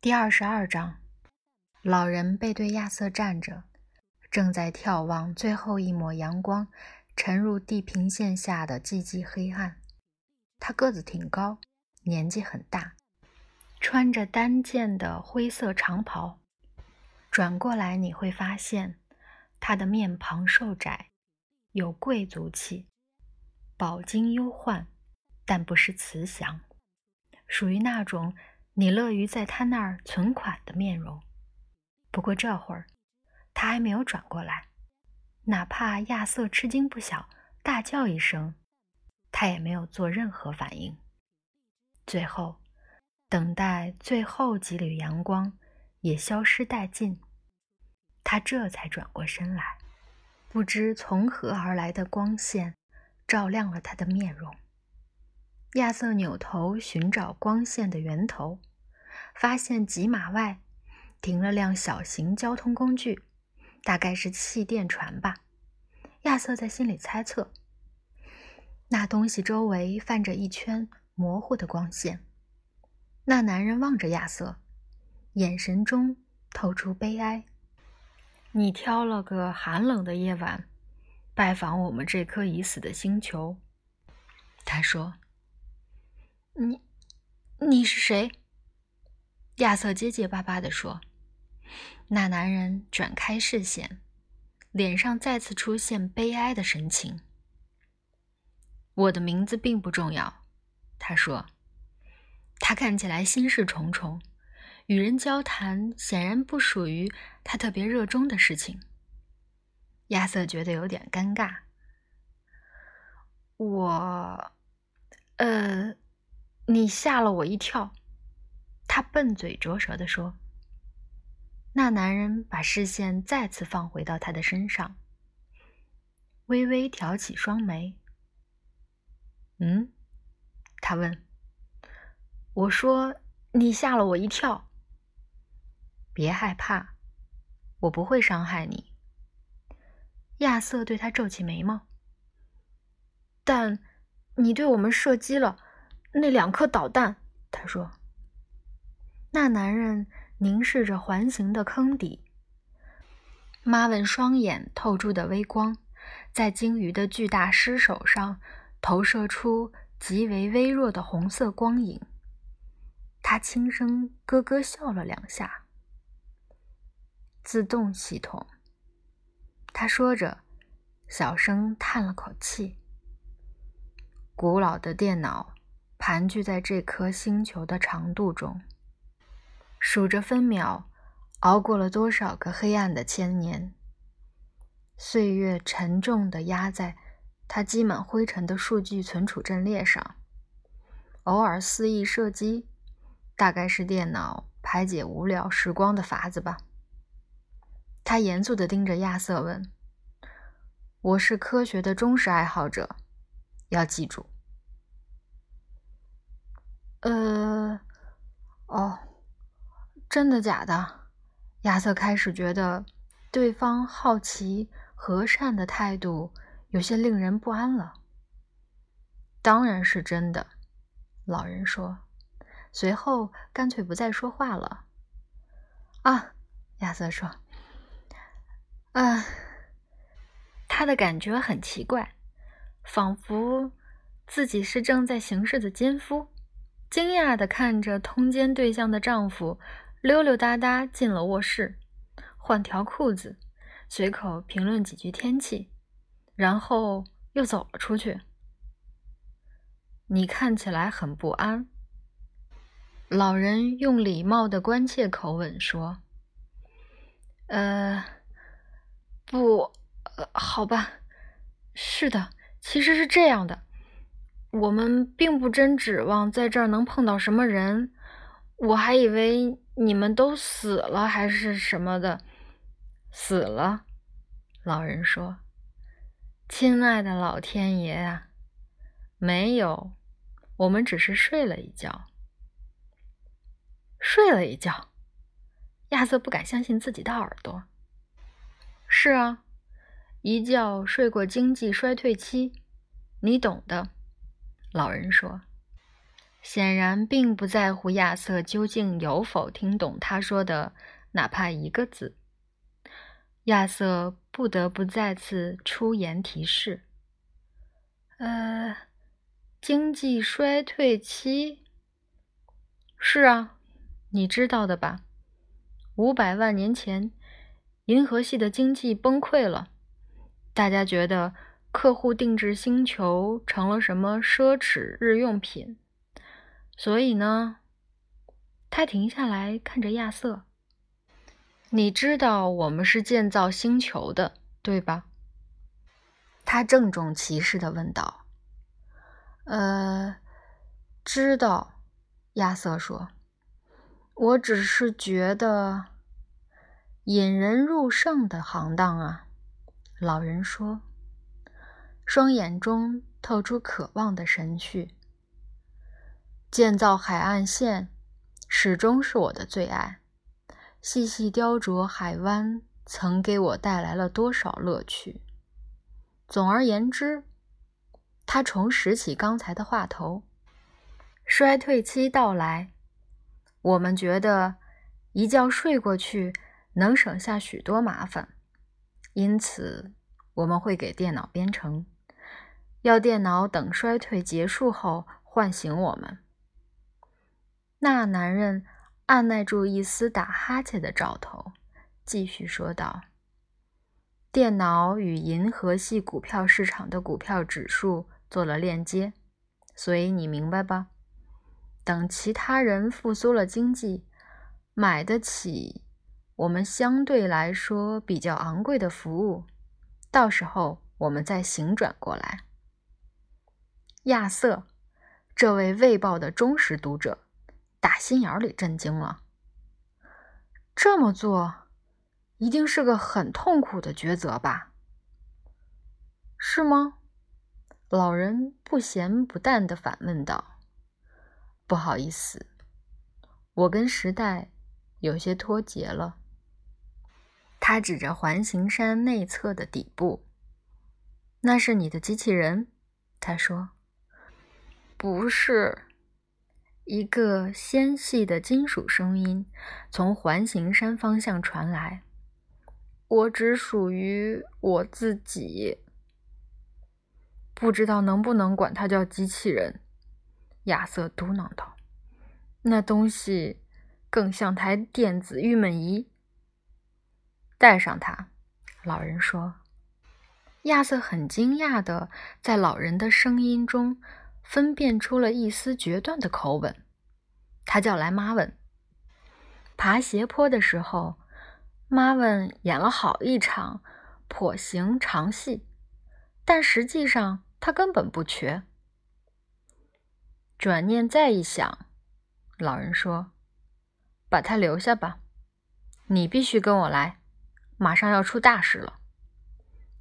第二十二章，老人背对亚瑟站着，正在眺望最后一抹阳光沉入地平线下的寂寂黑暗。他个子挺高，年纪很大，穿着单件的灰色长袍。转过来你会发现，他的面庞瘦窄，有贵族气，饱经忧患，但不失慈祥，属于那种。你乐于在他那儿存款的面容。不过这会儿，他还没有转过来，哪怕亚瑟吃惊不小，大叫一声，他也没有做任何反应。最后，等待最后几缕阳光也消失殆尽，他这才转过身来。不知从何而来的光线照亮了他的面容。亚瑟扭头寻找光线的源头。发现几码外停了辆小型交通工具，大概是气垫船吧。亚瑟在心里猜测。那东西周围泛着一圈模糊的光线。那男人望着亚瑟，眼神中透出悲哀。你挑了个寒冷的夜晚，拜访我们这颗已死的星球。他说：“你，你是谁？”亚瑟结结巴巴地说：“那男人转开视线，脸上再次出现悲哀的神情。我的名字并不重要。”他说。他看起来心事重重，与人交谈显然不属于他特别热衷的事情。亚瑟觉得有点尴尬。我……呃，你吓了我一跳。他笨嘴拙舌地说：“那男人把视线再次放回到他的身上，微微挑起双眉。嗯，他问：‘我说你吓了我一跳。’别害怕，我不会伤害你。”亚瑟对他皱起眉毛。“但你对我们射击了那两颗导弹。”他说。那男人凝视着环形的坑底，妈问双眼透出的微光，在鲸鱼的巨大尸首上投射出极为微弱的红色光影。他轻声咯咯笑了两下。自动系统，他说着，小声叹了口气。古老的电脑盘踞在这颗星球的长度中。数着分秒，熬过了多少个黑暗的千年。岁月沉重地压在他积满灰尘的数据存储阵列上，偶尔肆意射击，大概是电脑排解无聊时光的法子吧。他严肃地盯着亚瑟问：“我是科学的忠实爱好者，要记住。”呃，哦。真的假的？亚瑟开始觉得对方好奇、和善的态度有些令人不安了。当然是真的，老人说，随后干脆不再说话了。啊，亚瑟说，啊，他的感觉很奇怪，仿佛自己是正在行事的奸夫，惊讶地看着通奸对象的丈夫。溜溜达达进了卧室，换条裤子，随口评论几句天气，然后又走了出去。你看起来很不安。老人用礼貌的关切口吻说：“呃，不，呃，好吧，是的，其实是这样的，我们并不真指望在这儿能碰到什么人，我还以为。”你们都死了还是什么的？死了，老人说：“亲爱的老天爷啊，没有，我们只是睡了一觉。”睡了一觉，亚瑟不敢相信自己的耳朵。是啊，一觉睡过经济衰退期，你懂的。老人说：“显然并不在乎亚瑟究竟有否听懂他说的哪怕一个字。亚瑟不得不再次出言提示：“呃，经济衰退期。是啊，你知道的吧？五百万年前，银河系的经济崩溃了，大家觉得客户定制星球成了什么奢侈日用品。”所以呢，他停下来看着亚瑟。你知道我们是建造星球的，对吧？他郑重其事的问道。呃，知道，亚瑟说。我只是觉得引人入胜的行当啊，老人说，双眼中透出渴望的神绪。建造海岸线始终是我的最爱。细细雕琢海湾，曾给我带来了多少乐趣？总而言之，他重拾起刚才的话头。衰退期到来，我们觉得一觉睡过去能省下许多麻烦，因此我们会给电脑编程，要电脑等衰退结束后唤醒我们。那男人按耐住一丝打哈欠的兆头，继续说道：“电脑与银河系股票市场的股票指数做了链接，所以你明白吧？等其他人复苏了经济，买得起我们相对来说比较昂贵的服务，到时候我们再行转过来。”亚瑟，这位《卫报》的忠实读者。打心眼里震惊了。这么做一定是个很痛苦的抉择吧？是吗？老人不咸不淡的反问道。不好意思，我跟时代有些脱节了。他指着环形山内侧的底部。那是你的机器人？他说。不是。一个纤细的金属声音从环形山方向传来。我只属于我自己，不知道能不能管它叫机器人。亚瑟嘟囔道：“那东西更像台电子郁闷仪。”带上它，老人说。亚瑟很惊讶的在老人的声音中。分辨出了一丝决断的口吻，他叫来妈文。爬斜坡的时候，妈文演了好一场跛行长戏，但实际上他根本不瘸。转念再一想，老人说：“把他留下吧，你必须跟我来，马上要出大事了。”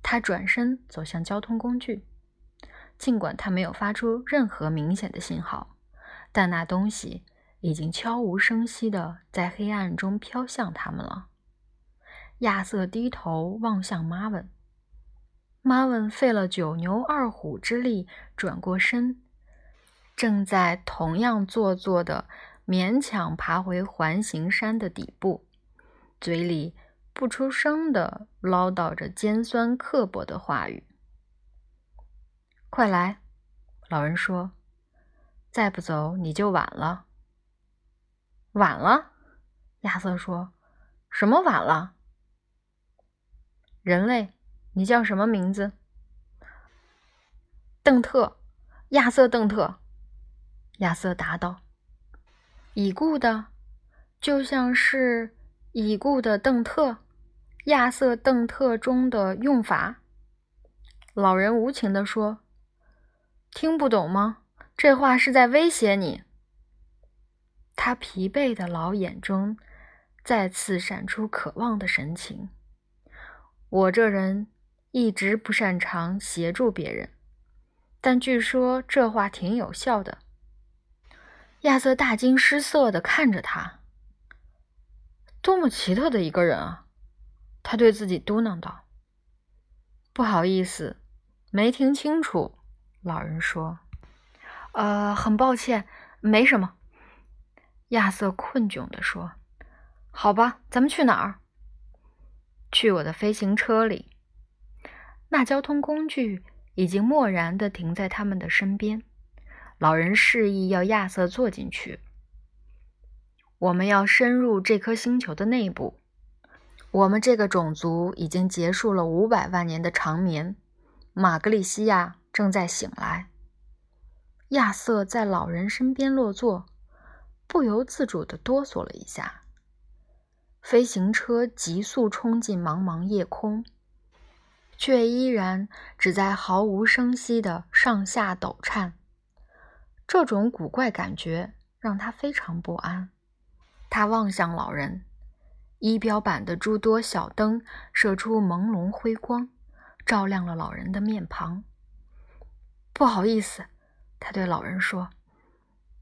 他转身走向交通工具。尽管他没有发出任何明显的信号，但那东西已经悄无声息地在黑暗中飘向他们了。亚瑟低头望向马文，马文费了九牛二虎之力转过身，正在同样做作地勉强爬回环形山的底部，嘴里不出声地唠叨着尖酸刻薄的话语。快来，老人说：“再不走你就晚了。”晚了，亚瑟说：“什么晚了？”人类，你叫什么名字？邓特，亚瑟·邓特。亚瑟答道：“已故的，就像是已故的邓特，亚瑟·邓特中的用法。”老人无情地说。听不懂吗？这话是在威胁你。他疲惫的老眼中再次闪出渴望的神情。我这人一直不擅长协助别人，但据说这话挺有效的。亚瑟大惊失色的看着他。多么奇特的一个人啊！他对自己嘟囔道：“不好意思，没听清楚。”老人说：“呃，很抱歉，没什么。亚瑟困窘地说：“好吧，咱们去哪儿？去我的飞行车里。那交通工具已经漠然地停在他们的身边。老人示意要亚瑟坐进去。我们要深入这颗星球的内部。我们这个种族已经结束了五百万年的长眠。玛格里西亚正在醒来。”亚瑟在老人身边落座。不由自主地哆嗦了一下。飞行车急速冲进茫茫夜空，却依然只在毫无声息地上下抖颤。这种古怪感觉让他非常不安。他望向老人，仪表板的诸多小灯射出朦胧辉光，照亮了老人的面庞。不好意思，他对老人说。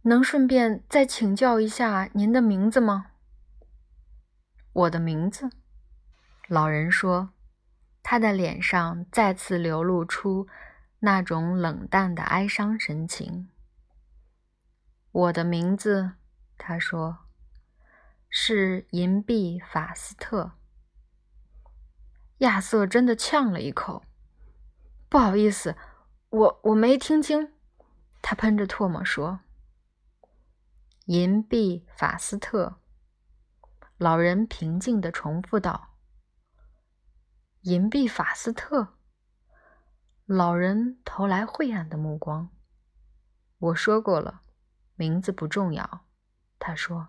能顺便再请教一下您的名字吗？我的名字，老人说，他的脸上再次流露出那种冷淡的哀伤神情。我的名字，他说，是银币法斯特。亚瑟真的呛了一口，不好意思，我我没听清。他喷着唾沫说。银币法斯特，老人平静地重复道：“银币法斯特。”老人投来晦暗的目光。我说过了，名字不重要。他说：“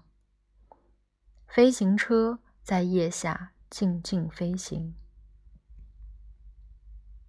飞行车在夜下静静飞行。”